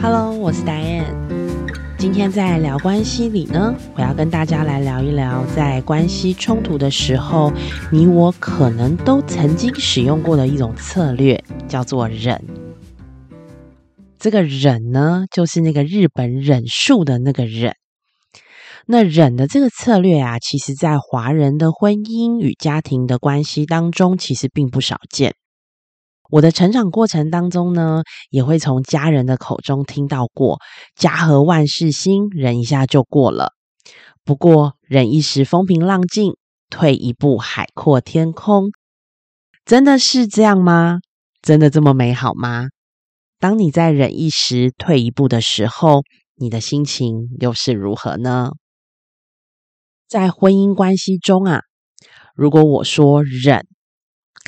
Hello，我是 Diane。今天在聊关系里呢，我要跟大家来聊一聊，在关系冲突的时候，你我可能都曾经使用过的一种策略，叫做忍。这个忍呢，就是那个日本忍术的那个忍。那忍的这个策略啊，其实在华人的婚姻与家庭的关系当中，其实并不少见。我的成长过程当中呢，也会从家人的口中听到过“家和万事兴，忍一下就过了”。不过，忍一时风平浪静，退一步海阔天空，真的是这样吗？真的这么美好吗？当你在忍一时、退一步的时候，你的心情又是如何呢？在婚姻关系中啊，如果我说忍，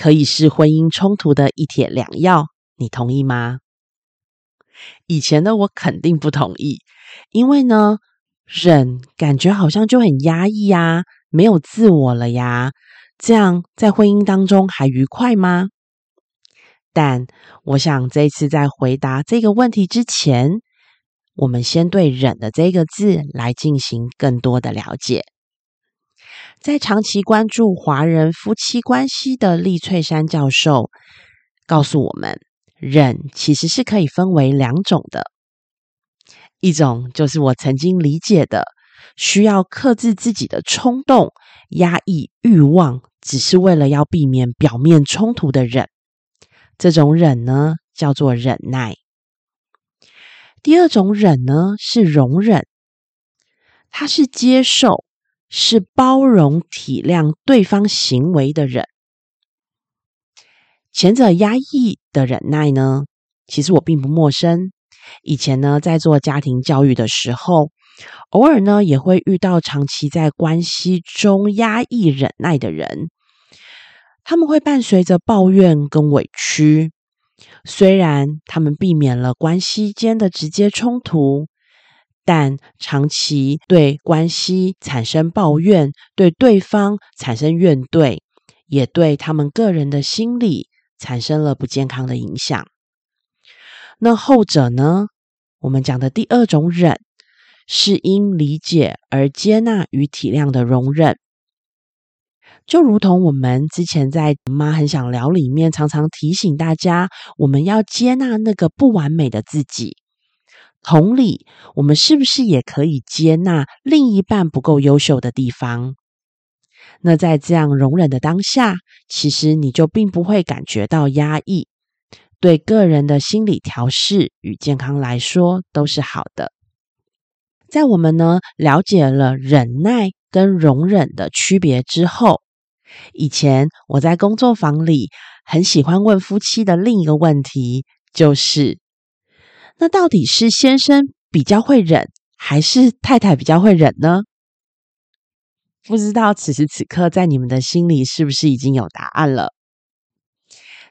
可以是婚姻冲突的一帖良药，你同意吗？以前的我肯定不同意，因为呢，忍感觉好像就很压抑呀，没有自我了呀，这样在婚姻当中还愉快吗？但我想这次在回答这个问题之前，我们先对“忍”的这个字来进行更多的了解。在长期关注华人夫妻关系的厉翠山教授告诉我们，忍其实是可以分为两种的，一种就是我曾经理解的，需要克制自己的冲动、压抑欲望，只是为了要避免表面冲突的忍，这种忍呢叫做忍耐。第二种忍呢是容忍，它是接受。是包容体谅对方行为的人。前者压抑的忍耐呢，其实我并不陌生。以前呢，在做家庭教育的时候，偶尔呢也会遇到长期在关系中压抑忍耐的人，他们会伴随着抱怨跟委屈。虽然他们避免了关系间的直接冲突。但长期对关系产生抱怨，对对方产生怨怼，也对他们个人的心理产生了不健康的影响。那后者呢？我们讲的第二种忍，是因理解而接纳与体谅的容忍。就如同我们之前在《妈很想聊》里面常常提醒大家，我们要接纳那个不完美的自己。同理，我们是不是也可以接纳另一半不够优秀的地方？那在这样容忍的当下，其实你就并不会感觉到压抑，对个人的心理调试与健康来说都是好的。在我们呢了解了忍耐跟容忍的区别之后，以前我在工作坊里很喜欢问夫妻的另一个问题就是。那到底是先生比较会忍，还是太太比较会忍呢？不知道此时此刻在你们的心里是不是已经有答案了？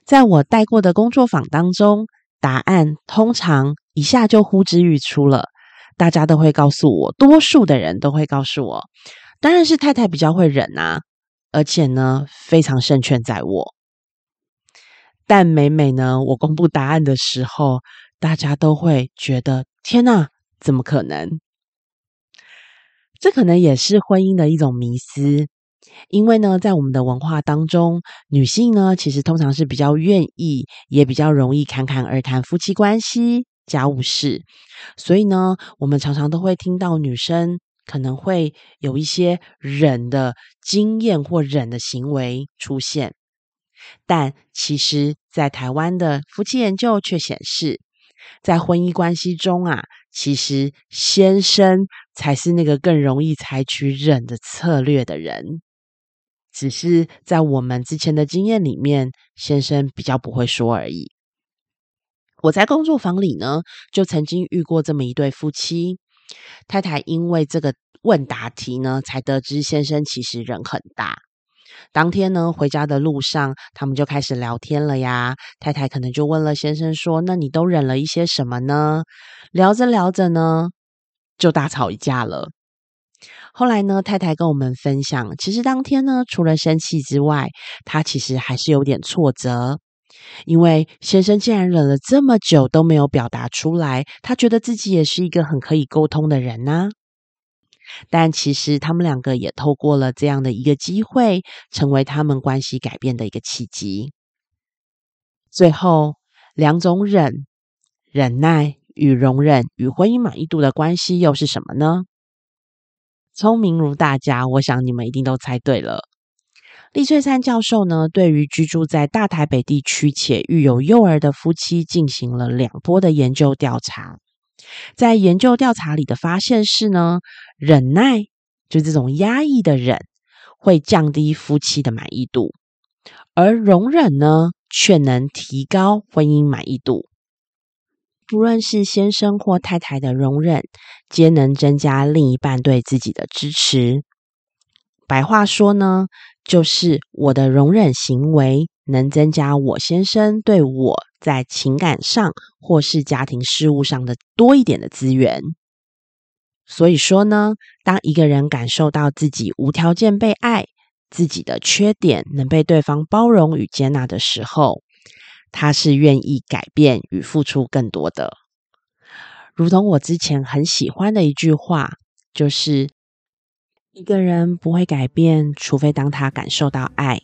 在我带过的工作坊当中，答案通常一下就呼之欲出了。大家都会告诉我，多数的人都会告诉我，当然是太太比较会忍啊，而且呢非常胜券在握。但每每呢，我公布答案的时候。大家都会觉得天哪，怎么可能？这可能也是婚姻的一种迷思，因为呢，在我们的文化当中，女性呢其实通常是比较愿意，也比较容易侃侃而谈夫妻关系、家务事，所以呢，我们常常都会听到女生可能会有一些忍的经验或忍的行为出现，但其实，在台湾的夫妻研究却显示。在婚姻关系中啊，其实先生才是那个更容易采取忍的策略的人。只是在我们之前的经验里面，先生比较不会说而已。我在工作坊里呢，就曾经遇过这么一对夫妻，太太因为这个问答题呢，才得知先生其实人很大。当天呢，回家的路上，他们就开始聊天了呀。太太可能就问了先生说：“那你都忍了一些什么呢？”聊着聊着呢，就大吵一架了。后来呢，太太跟我们分享，其实当天呢，除了生气之外，她其实还是有点挫折，因为先生竟然忍了这么久都没有表达出来，他觉得自己也是一个很可以沟通的人呢。但其实他们两个也透过了这样的一个机会，成为他们关系改变的一个契机。最后，两种忍、忍耐与容忍与婚姻满意度的关系又是什么呢？聪明如大家，我想你们一定都猜对了。厉翠珊教授呢，对于居住在大台北地区且育有幼儿的夫妻进行了两波的研究调查。在研究调查里的发现是呢，忍耐就这种压抑的忍，会降低夫妻的满意度，而容忍呢，却能提高婚姻满意度。不论是先生或太太的容忍，皆能增加另一半对自己的支持。白话说呢。就是我的容忍行为能增加我先生对我在情感上或是家庭事务上的多一点的资源。所以说呢，当一个人感受到自己无条件被爱，自己的缺点能被对方包容与接纳的时候，他是愿意改变与付出更多的。如同我之前很喜欢的一句话，就是。一个人不会改变，除非当他感受到爱。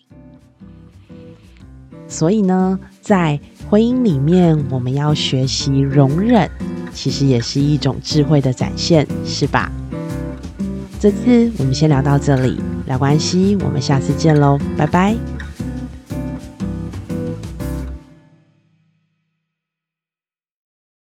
所以呢，在婚姻里面，我们要学习容忍，其实也是一种智慧的展现，是吧？这次我们先聊到这里，聊关系，我们下次见喽，拜拜。